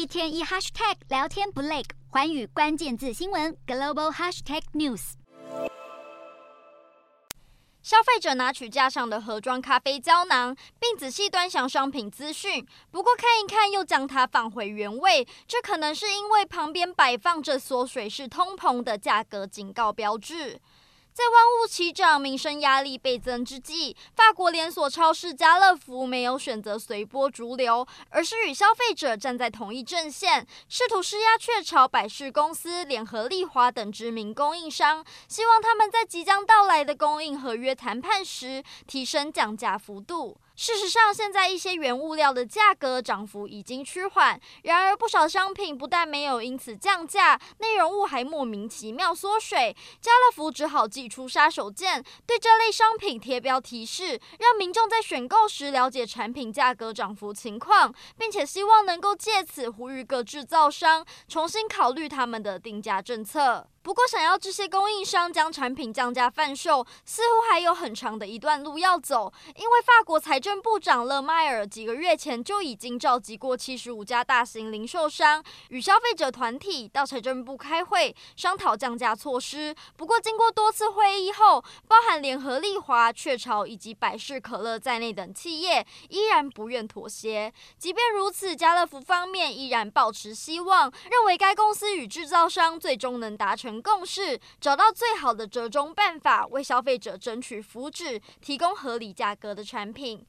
一天一 hashtag 聊天不累，寰宇关键字新闻 global hashtag news。消费者拿取架上的盒装咖啡胶囊，并仔细端详商品资讯，不过看一看又将它放回原位，这可能是因为旁边摆放着缩水式通膨的价格警告标志。在万物齐涨、民生压力倍增之际，法国连锁超市家乐福没有选择随波逐流，而是与消费者站在同一阵线，试图施压雀巢、百事公司、联合利华等知名供应商，希望他们在即将到来的供应合约谈判时提升降价幅度。事实上，现在一些原物料的价格涨幅已经趋缓，然而不少商品不但没有因此降价，内容物还莫名其妙缩水。家乐福只好祭出杀手锏，对这类商品贴标提示，让民众在选购时了解产品价格涨幅情况，并且希望能够借此呼吁各制造商重新考虑他们的定价政策。不过，想要这些供应商将产品降价贩售，似乎还有很长的一段路要走。因为法国财政部长勒迈尔几个月前就已经召集过七十五家大型零售商与消费者团体到财政部开会，商讨降价措施。不过，经过多次会议后，包含联合利华、雀巢以及百事可乐在内等企业依然不愿妥协。即便如此，家乐福方面依然抱持希望，认为该公司与制造商最终能达成。共识，找到最好的折中办法，为消费者争取福祉，提供合理价格的产品。